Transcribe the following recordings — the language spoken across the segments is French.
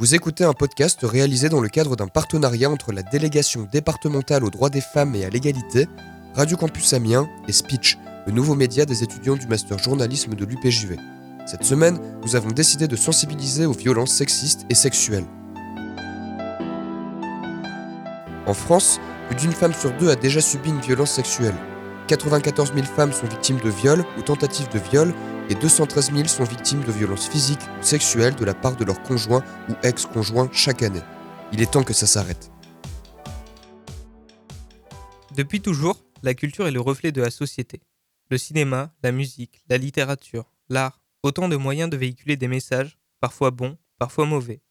Vous écoutez un podcast réalisé dans le cadre d'un partenariat entre la délégation départementale aux droits des femmes et à l'égalité, Radio Campus Amiens et Speech, le nouveau média des étudiants du master journalisme de l'UPJV. Cette semaine, nous avons décidé de sensibiliser aux violences sexistes et sexuelles. En France, plus d'une femme sur deux a déjà subi une violence sexuelle. 94 000 femmes sont victimes de viol ou tentatives de viol et 213 000 sont victimes de violences physiques ou sexuelles de la part de leur conjoint ou ex-conjoint chaque année. Il est temps que ça s'arrête. Depuis toujours, la culture est le reflet de la société. Le cinéma, la musique, la littérature, l'art, autant de moyens de véhiculer des messages, parfois bons, parfois mauvais.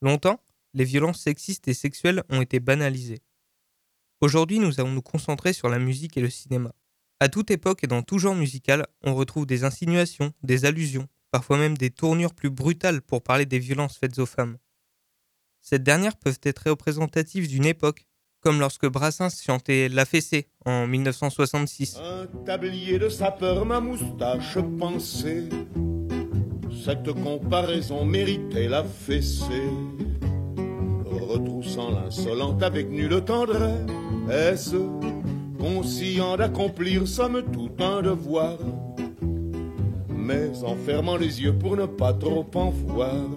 Longtemps, les violences sexistes et sexuelles ont été banalisées. Aujourd'hui, nous allons nous concentrer sur la musique et le cinéma. À toute époque et dans tout genre musical, on retrouve des insinuations, des allusions, parfois même des tournures plus brutales pour parler des violences faites aux femmes. Ces dernières peuvent être représentatives d'une époque, comme lorsque Brassens chantait La Fessée en 1966. Un tablier de sapeur, ma moustache pensée. Cette comparaison méritait la fessée. Retroussant l'insolente avec nulle tendresse, conscient d'accomplir somme tout un devoir. Mais en fermant les yeux pour ne pas trop en voir,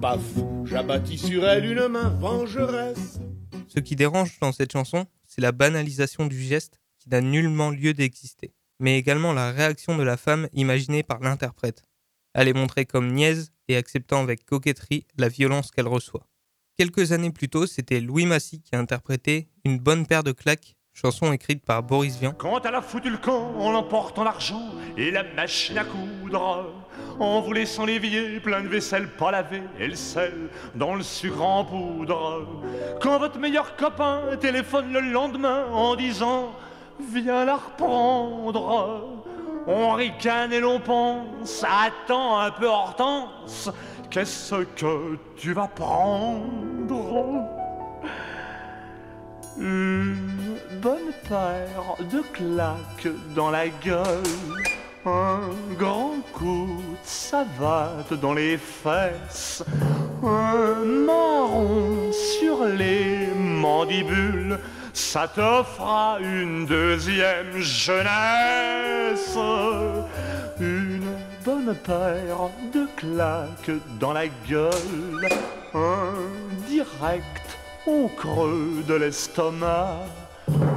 paf, j'abattis sur elle une main vengeresse. Ce qui dérange dans cette chanson, c'est la banalisation du geste qui n'a nullement lieu d'exister, mais également la réaction de la femme imaginée par l'interprète. Elle est montrée comme niaise et acceptant avec coquetterie la violence qu'elle reçoit. Quelques années plus tôt, c'était Louis Massy qui a interprété Une bonne paire de claques, chanson écrite par Boris Vian. Quand elle a foutu le camp en l'emportant l'argent et la machine à coudre, en vous laissant l'évier plein de vaisselle pas lavée et le sel dans le sucre en poudre. Quand votre meilleur copain téléphone le lendemain en disant Viens la reprendre. On ricane et l'on pense, attends un peu Hortense, qu'est-ce que tu vas prendre? Une bonne paire de claques dans la gueule, un grand coup de savate dans les fesses, un marron sur les mandibules, ça te une deuxième jeunesse. Une bonne paire de claques dans la gueule, un direct au creux de l'estomac,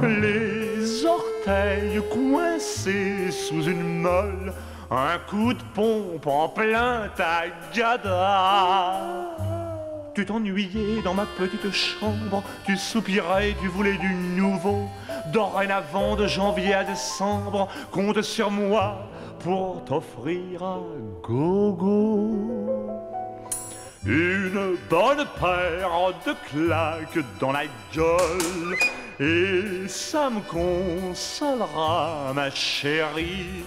les orteils coincés sous une molle, un coup de pompe en plein tagada. Tu t'ennuyais dans ma petite chambre, tu soupirais, tu voulais du nouveau. Dorénavant, de janvier à décembre, compte sur moi pour t'offrir un gogo. Une bonne paire de claques dans la gueule, et ça me consolera, ma chérie,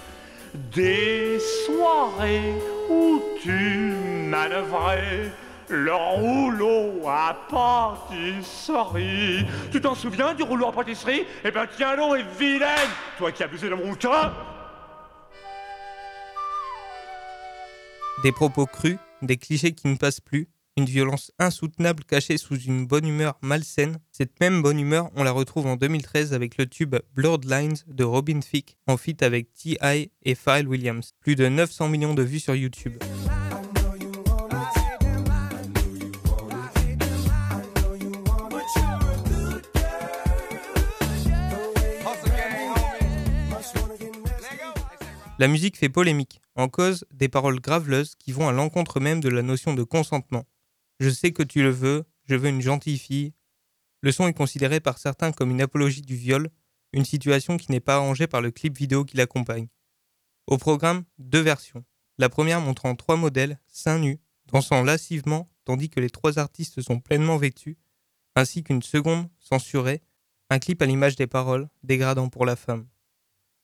des soirées où tu manœuvrais le rouleau à pâtisserie. Tu t'en souviens du rouleau à pâtisserie? Eh ben tiens long et vilaine, toi qui abusais de mon cas. Des propos crus, des clichés qui ne passent plus, une violence insoutenable cachée sous une bonne humeur malsaine. Cette même bonne humeur, on la retrouve en 2013 avec le tube Blurred Lines de Robin Thicke en feat avec T.I. et Pharrell Williams. Plus de 900 millions de vues sur YouTube. La musique fait polémique, en cause des paroles graveleuses qui vont à l'encontre même de la notion de consentement. Je sais que tu le veux, je veux une gentille fille. Le son est considéré par certains comme une apologie du viol, une situation qui n'est pas arrangée par le clip vidéo qui l'accompagne. Au programme, deux versions. La première montrant trois modèles, seins nus, dansant lascivement tandis que les trois artistes sont pleinement vêtus, ainsi qu'une seconde, censurée, un clip à l'image des paroles, dégradant pour la femme.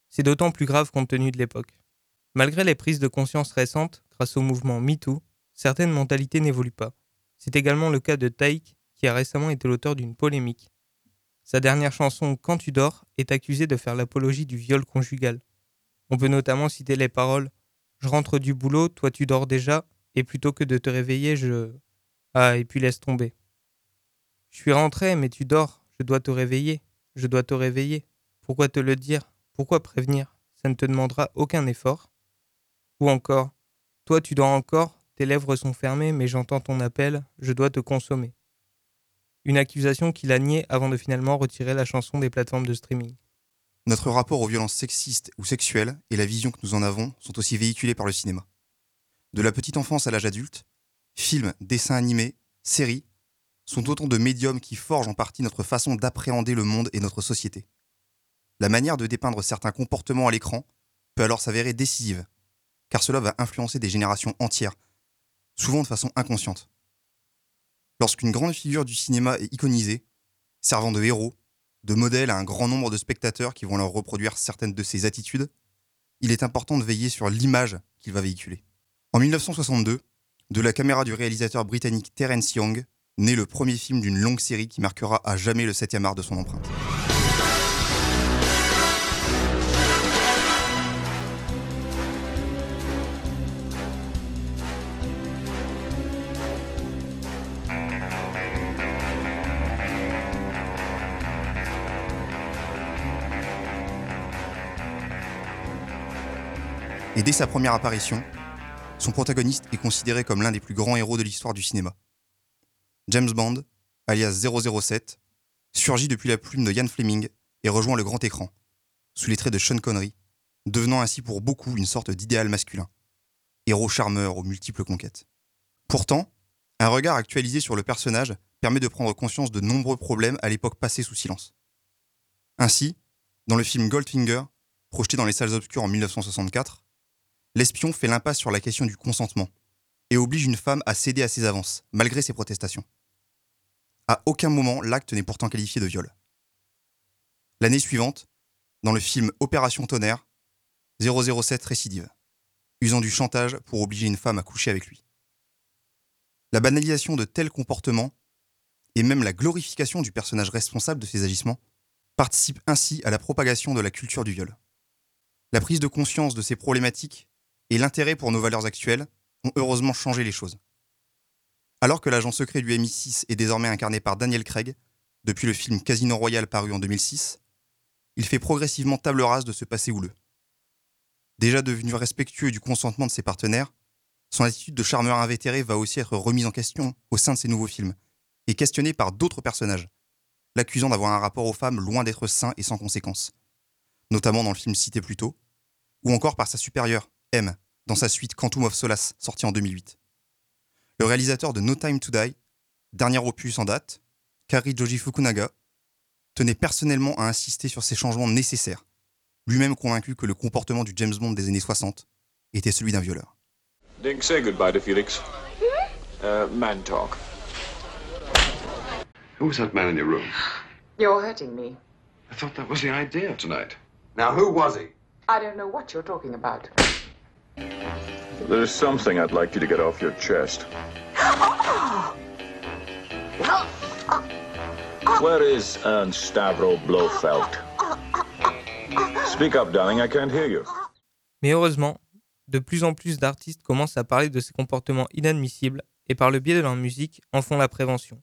C'est d'autant plus grave compte tenu de l'époque. Malgré les prises de conscience récentes, grâce au mouvement MeToo, certaines mentalités n'évoluent pas. C'est également le cas de Taïk, qui a récemment été l'auteur d'une polémique. Sa dernière chanson Quand tu dors est accusée de faire l'apologie du viol conjugal. On peut notamment citer les paroles Je rentre du boulot, toi tu dors déjà, Et plutôt que de te réveiller, je... Ah, et puis laisse tomber. Je suis rentré, mais tu dors. Je dois te réveiller. Je dois te réveiller. Pourquoi te le dire? Pourquoi prévenir? Ça ne te demandera aucun effort. Ou encore, toi tu dors encore, tes lèvres sont fermées, mais j'entends ton appel, je dois te consommer. Une accusation qu'il a niée avant de finalement retirer la chanson des plateformes de streaming. Notre rapport aux violences sexistes ou sexuelles et la vision que nous en avons sont aussi véhiculés par le cinéma. De la petite enfance à l'âge adulte, films, dessins animés, séries sont autant de médiums qui forgent en partie notre façon d'appréhender le monde et notre société. La manière de dépeindre certains comportements à l'écran peut alors s'avérer décisive, car cela va influencer des générations entières, souvent de façon inconsciente. Lorsqu'une grande figure du cinéma est iconisée, servant de héros, de modèle à un grand nombre de spectateurs qui vont leur reproduire certaines de ses attitudes, il est important de veiller sur l'image qu'il va véhiculer. En 1962, de la caméra du réalisateur britannique Terence Young, naît le premier film d'une longue série qui marquera à jamais le 7e art de son empreinte. Dès sa première apparition, son protagoniste est considéré comme l'un des plus grands héros de l'histoire du cinéma. James Bond, alias 007, surgit depuis la plume de Ian Fleming et rejoint le grand écran, sous les traits de Sean Connery, devenant ainsi pour beaucoup une sorte d'idéal masculin, héros charmeur aux multiples conquêtes. Pourtant, un regard actualisé sur le personnage permet de prendre conscience de nombreux problèmes à l'époque passée sous silence. Ainsi, dans le film Goldfinger, projeté dans les salles obscures en 1964, l'espion fait l'impasse sur la question du consentement et oblige une femme à céder à ses avances, malgré ses protestations. À aucun moment l'acte n'est pourtant qualifié de viol. L'année suivante, dans le film Opération Tonnerre, 007 récidive, usant du chantage pour obliger une femme à coucher avec lui. La banalisation de tels comportements, et même la glorification du personnage responsable de ces agissements, participent ainsi à la propagation de la culture du viol. La prise de conscience de ces problématiques et l'intérêt pour nos valeurs actuelles ont heureusement changé les choses. Alors que l'agent secret du MI6 est désormais incarné par Daniel Craig, depuis le film Casino Royale paru en 2006, il fait progressivement table rase de ce passé houleux. Déjà devenu respectueux du consentement de ses partenaires, son attitude de charmeur invétéré va aussi être remise en question au sein de ses nouveaux films, et questionnée par d'autres personnages, l'accusant d'avoir un rapport aux femmes loin d'être sain et sans conséquence, notamment dans le film cité plus tôt, ou encore par sa supérieure, M, dans sa suite Quantum of Solace, sortie en 2008. Le réalisateur de No Time to Die, dernier opus en date, Kari Joji Fukunaga, tenait personnellement à insister sur ces changements nécessaires, lui-même convaincu que le comportement du James Bond des années 60 était celui d'un violeur. Dink, say goodbye to Felix. Uh, man talk. Who was that man in your room? You're hurting me. I thought that was the idea tonight. Now, who was he? I don't know what you're talking about. There's something I'd like you to get off your chest. Where is Ernst Stavro Blofeld? Speak up, darling, I can't hear you. Mais heureusement, de plus en plus d'artistes commencent à parler de ces comportements inadmissibles et par le biais de leur musique en font la prévention.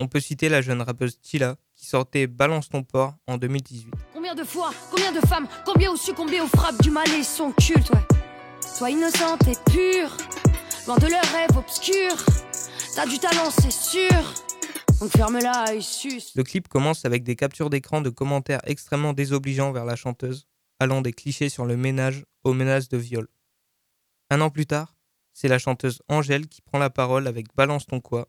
On peut citer la jeune rappeuse Tila qui sortait Balance ton port en 2018. Combien de fois, combien de femmes, combien ont succombé aux frappes du mal et son culte, ouais. Sois innocente et pure, loin de leurs rêves obscurs. T'as du talent, c'est sûr. Donc ferme-la et. Le clip commence avec des captures d'écran de commentaires extrêmement désobligeants vers la chanteuse, allant des clichés sur le ménage aux menaces de viol. Un an plus tard, c'est la chanteuse Angèle qui prend la parole avec Balance ton quoi,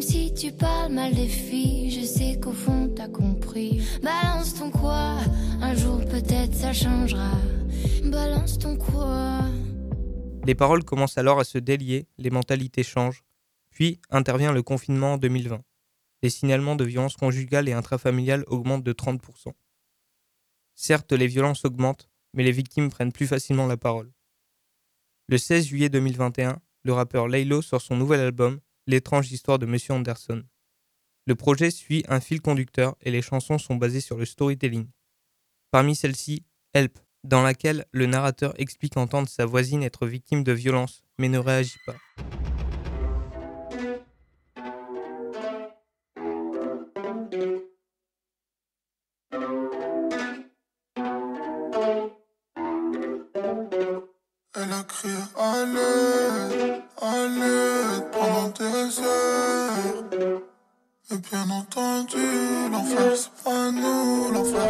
Si tu parles mal des filles, je sais qu'au fond t'as compris. Balance ton quoi Un jour peut-être ça changera. Balance ton quoi Les paroles commencent alors à se délier, les mentalités changent. Puis intervient le confinement en 2020. Les signalements de violences conjugales et intrafamiliales augmentent de 30%. Certes, les violences augmentent, mais les victimes prennent plus facilement la parole. Le 16 juillet 2021, le rappeur Laylo sort son nouvel album, L'étrange histoire de Monsieur Anderson. Le projet suit un fil conducteur et les chansons sont basées sur le storytelling. Parmi celles-ci, Help, dans laquelle le narrateur explique entendre sa voisine être victime de violences, mais ne réagit pas.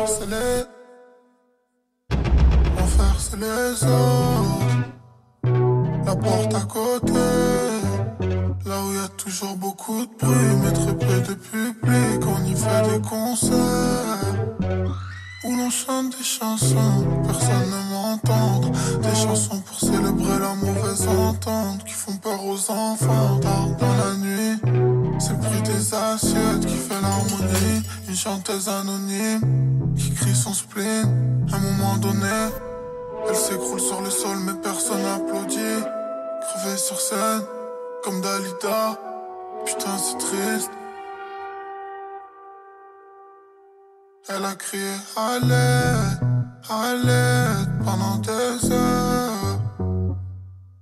C'est les. C'est les autres. La porte à côté. Là où y a toujours beaucoup de bruit, mais très peu de public. On y fait des concerts. Où l'on chante des chansons, personne ne m'entend. Des chansons pour célébrer la mauvaise entente qui font peur aux enfants dans la nuit. C'est le des assiettes qui fait l'harmonie. Chanteuse anonyme qui crie son spleen. À un moment donné, elle s'écroule sur le sol, mais personne n'applaudit. Crevée sur scène, comme Dalida. Putain, c'est triste. Elle a crié à l'aide, à l'aide pendant des heures.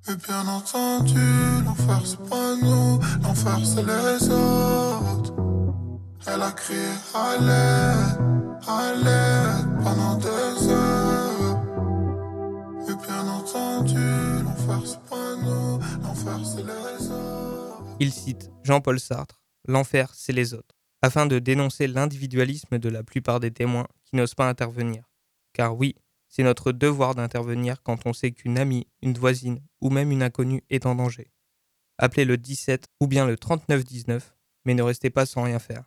Et bien entendu, l'enfer c'est pas nous, l'enfer c'est les autres. Elle a crié à l'aide, à l'aide pendant des heures. Bien entendu, l'enfer c'est pas nous, l'enfer c'est les autres. Il cite Jean-Paul Sartre L'enfer, c'est les autres afin de dénoncer l'individualisme de la plupart des témoins qui n'osent pas intervenir. Car oui, c'est notre devoir d'intervenir quand on sait qu'une amie, une voisine ou même une inconnue est en danger. Appelez le 17 ou bien le 3919, mais ne restez pas sans rien faire.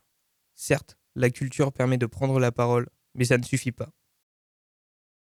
Certes, la culture permet de prendre la parole, mais ça ne suffit pas.